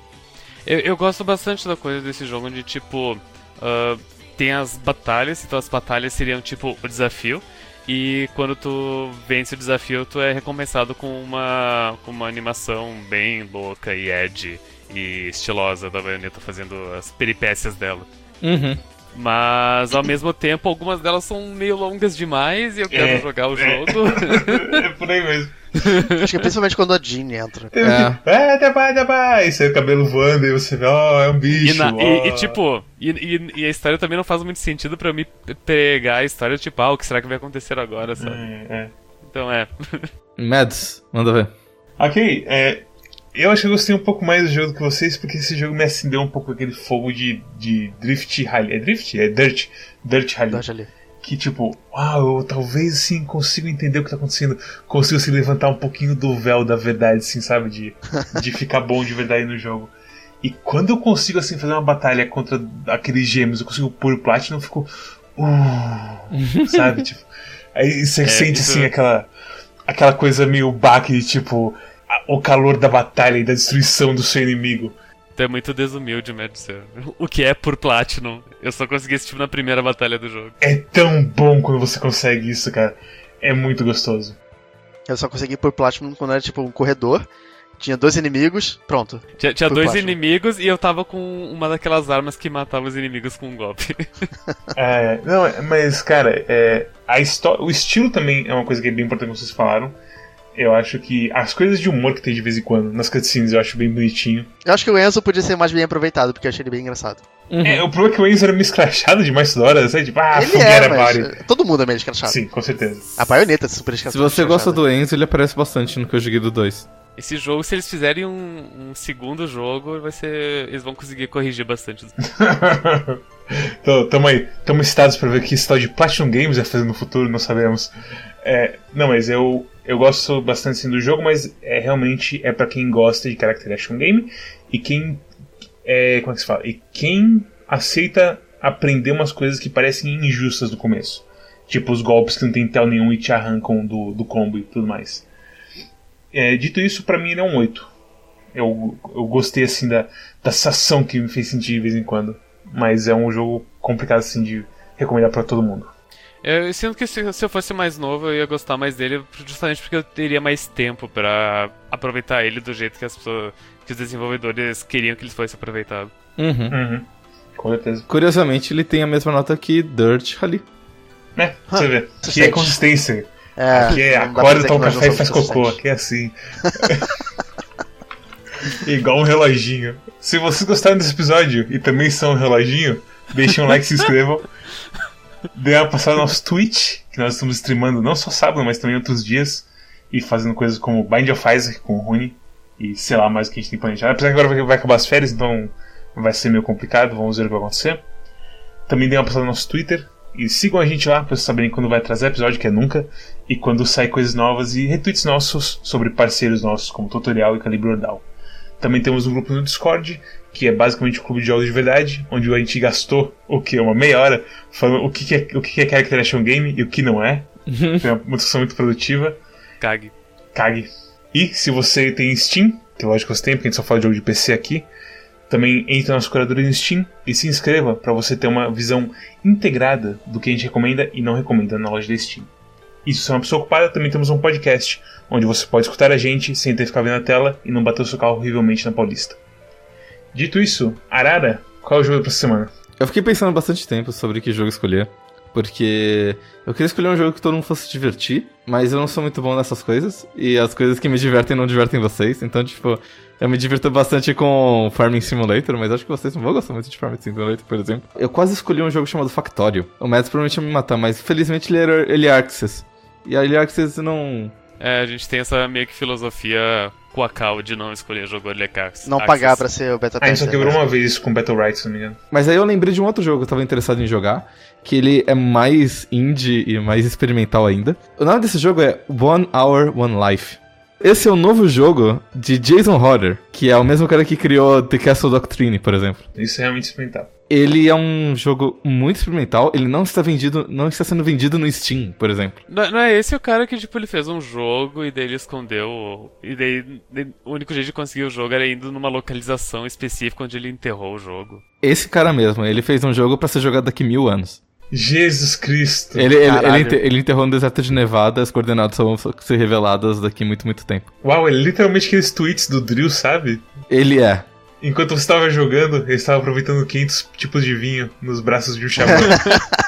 Eu, eu gosto bastante da coisa desse jogo de tipo uh, tem as batalhas, então as batalhas seriam tipo o desafio. E quando tu vence o desafio, tu é recompensado com uma, com uma animação bem louca e edgy e estilosa da baioneta fazendo as peripécias dela.
Uhum.
Mas ao mesmo tempo, algumas delas são meio longas demais e eu quero é, jogar o jogo.
É, é por aí mesmo.
Acho que é principalmente quando a Jean entra.
É, é até vai, até vai. E sai o cabelo voando e você vê, ó, oh, é um bicho.
E, na, oh. e, e tipo, e, e, a história também não faz muito sentido pra me pegar a história, tipo, ah, o que será que vai acontecer agora, sabe? É, é. Então é.
Mads, manda ver.
Ok, é, eu acho que eu gostei um pouco mais do jogo do que vocês, porque esse jogo me acendeu um pouco aquele fogo de, de Drift Rally. É Drift? É Dirt. Dirt Rally. Dirt Rally. Que tipo, uau, eu talvez assim consigo entender o que tá acontecendo. Consigo assim levantar um pouquinho do véu da verdade, assim, sabe? De, de ficar bom de verdade no jogo. E quando eu consigo assim fazer uma batalha contra aqueles gêmeos, eu consigo pôr o Platinum, eu fico. Uh, sabe? Tipo. Aí você é, sente isso... assim aquela. Aquela coisa meio baque de tipo o calor da batalha e da destruição do seu inimigo.
Tu é muito desumilde, Madison. O que é por Platinum? Eu só consegui esse tipo na primeira batalha do jogo.
É tão bom quando você consegue isso, cara. É muito gostoso.
Eu só consegui por Platinum quando era tipo um corredor. Tinha dois inimigos, pronto.
Tinha, tinha dois Platinum. inimigos e eu tava com uma daquelas armas que matava os inimigos com um golpe.
é, não, mas cara, é, a história, o estilo também é uma coisa que é bem importante que vocês falaram. Eu acho que as coisas de humor que tem de vez em quando nas cutscenes eu acho bem bonitinho.
Eu acho que o Enzo podia ser mais bem aproveitado, porque eu achei ele bem engraçado.
Uhum. É, o problema é que o Enzo era meio escrachado demais toda hora, sabe? Tipo, ah, ele fogueira, é,
mas Todo mundo é meio escrachado.
Sim, com certeza.
A baioneta é super escrachada.
Se você gosta do Enzo, ele aparece bastante no que eu joguei do 2.
Esse jogo, se eles fizerem um, um, segundo jogo, vai ser. Eles vão conseguir corrigir bastante.
então, tamo aí. Tamo excitados pra ver o que esse tal de Platinum Games vai fazer no futuro, não sabemos. É, não, mas eu eu gosto bastante assim, do jogo, mas é realmente é para quem gosta de character action game e quem é, como é que se fala? E quem aceita aprender umas coisas que parecem injustas no começo. Tipo os golpes que não tem tel nenhum e te arrancam do, do combo e tudo mais. É, dito isso, para mim ele é um 8. Eu, eu gostei assim da, da sensação que me fez sentir de vez em quando. Mas é um jogo complicado assim de recomendar para todo mundo.
Eu sinto que se, se, eu fosse mais novo eu ia gostar mais dele, justamente porque eu teria mais tempo para aproveitar ele do jeito que as pessoas, que os desenvolvedores queriam que ele fosse aproveitado.
Uhum.
Uhum. Com certeza.
Curiosamente, ele tem a mesma nota que Dirt ali.
É, você vê. Que é consistência. É, aqui é acorda, toma café e faz cocô. Aqui é assim. Igual um reloginho. Se vocês gostaram desse episódio e também são um reloginho, deixem um like e se inscrevam. Dê uma passada no nosso Twitch, que nós estamos streamando não só sábado, mas também outros dias. E fazendo coisas como Bind of Isaac com o Rune. E sei lá mais o que a gente tem planejado. Apesar que agora vai acabar as férias, então vai ser meio complicado. Vamos ver o que vai acontecer. Também dê uma passada no nosso Twitter. E sigam a gente lá para vocês saberem quando vai trazer episódio, que é nunca. E quando sai coisas novas. E retweets nossos sobre parceiros nossos, como Tutorial e Calibre Ordal. Também temos um grupo no Discord, que é basicamente um clube de jogos de verdade, onde a gente gastou o que? Uma meia hora falando o que, é, o que é Character Action Game e o que não é. Foi uma discussão muito produtiva.
Cague.
Cague. E se você tem Steam, que lógico você tem, porque a gente só fala de jogo de PC aqui, também entre na nossa curadoria no Steam e se inscreva para você ter uma visão integrada do que a gente recomenda e não recomenda na loja da Steam. E se você é uma pessoa ocupada, também temos um podcast, onde você pode escutar a gente sem ter que ficar vendo a tela e não bater o seu carro horrivelmente na Paulista. Dito isso, Arara, qual é o jogo pra semana?
Eu fiquei pensando bastante tempo sobre que jogo escolher. Porque eu queria escolher um jogo que todo mundo fosse se divertir, mas eu não sou muito bom nessas coisas. E as coisas que me divertem não divertem vocês. Então, tipo, eu me divirto bastante com Farming Simulator, mas acho que vocês não vão gostar muito de Farming Simulator, por exemplo. Eu quase escolhi um jogo chamado Factório. O Mads provavelmente ia me matar, mas felizmente ele era Early Access. E a Early Access não.
É, a gente tem essa meio que filosofia Quacal de não escolher jogo Early Access.
Não pagar pra ser o beta
Ah, a gente só
tester.
quebrou
né?
uma vez isso com Battle Rights, se não me engano.
Mas aí eu lembrei de um outro jogo que eu tava interessado em jogar, que ele é mais indie e mais experimental ainda. O nome desse jogo é One Hour, One Life. Esse é o novo jogo de Jason Hodder, que é o mesmo cara que criou The Castle Doctrine, por exemplo.
Isso é realmente experimental.
Ele é um jogo muito experimental, ele não está vendido, não está sendo vendido no Steam, por exemplo.
Não, não é esse o cara que, tipo, ele fez um jogo e daí ele escondeu. E daí, o único jeito de conseguir o jogo era indo numa localização específica onde ele enterrou o jogo.
Esse cara mesmo, ele fez um jogo pra ser jogado daqui mil anos.
Jesus Cristo.
Ele, ele, ele, enterrou no deserto de Nevada, as coordenadas só vão ser reveladas daqui muito, muito tempo.
Uau, ele é literalmente aqueles tweets do Drill, sabe?
Ele é.
Enquanto você estava jogando, ele estava aproveitando 500 tipos de vinho nos braços de um xamã.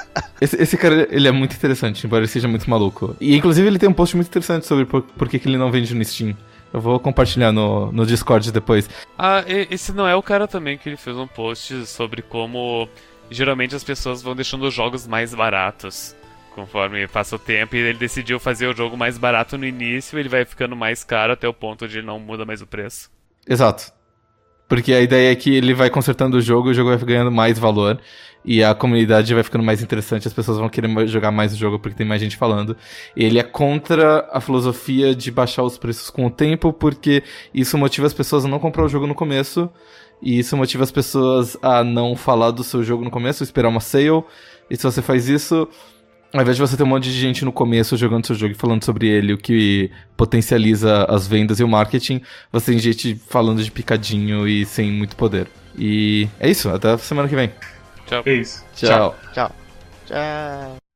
Esse, esse cara, ele é muito interessante, embora ele seja muito maluco. E, inclusive, ele tem um post muito interessante sobre por, por que, que ele não vende no Steam. Eu vou compartilhar no, no Discord depois.
Ah, e- esse não é o cara também que ele fez um post sobre como geralmente as pessoas vão deixando os jogos mais baratos conforme passa o tempo e ele decidiu fazer o jogo mais barato no início, ele vai ficando mais caro até o ponto de não muda mais o preço.
Exato. Porque a ideia é que ele vai consertando o jogo, o jogo vai ganhando mais valor. E a comunidade vai ficando mais interessante, as pessoas vão querer jogar mais o jogo porque tem mais gente falando. Ele é contra a filosofia de baixar os preços com o tempo, porque isso motiva as pessoas a não comprar o jogo no começo. E isso motiva as pessoas a não falar do seu jogo no começo, esperar uma sale. E se você faz isso, ao invés de você ter um monte de gente no começo jogando seu jogo e falando sobre ele, o que potencializa as vendas e o marketing, você tem gente falando de picadinho e sem muito poder. E é isso, até semana que vem.
Tchau.
é isso.
Tchau.
Tchau. Tchau.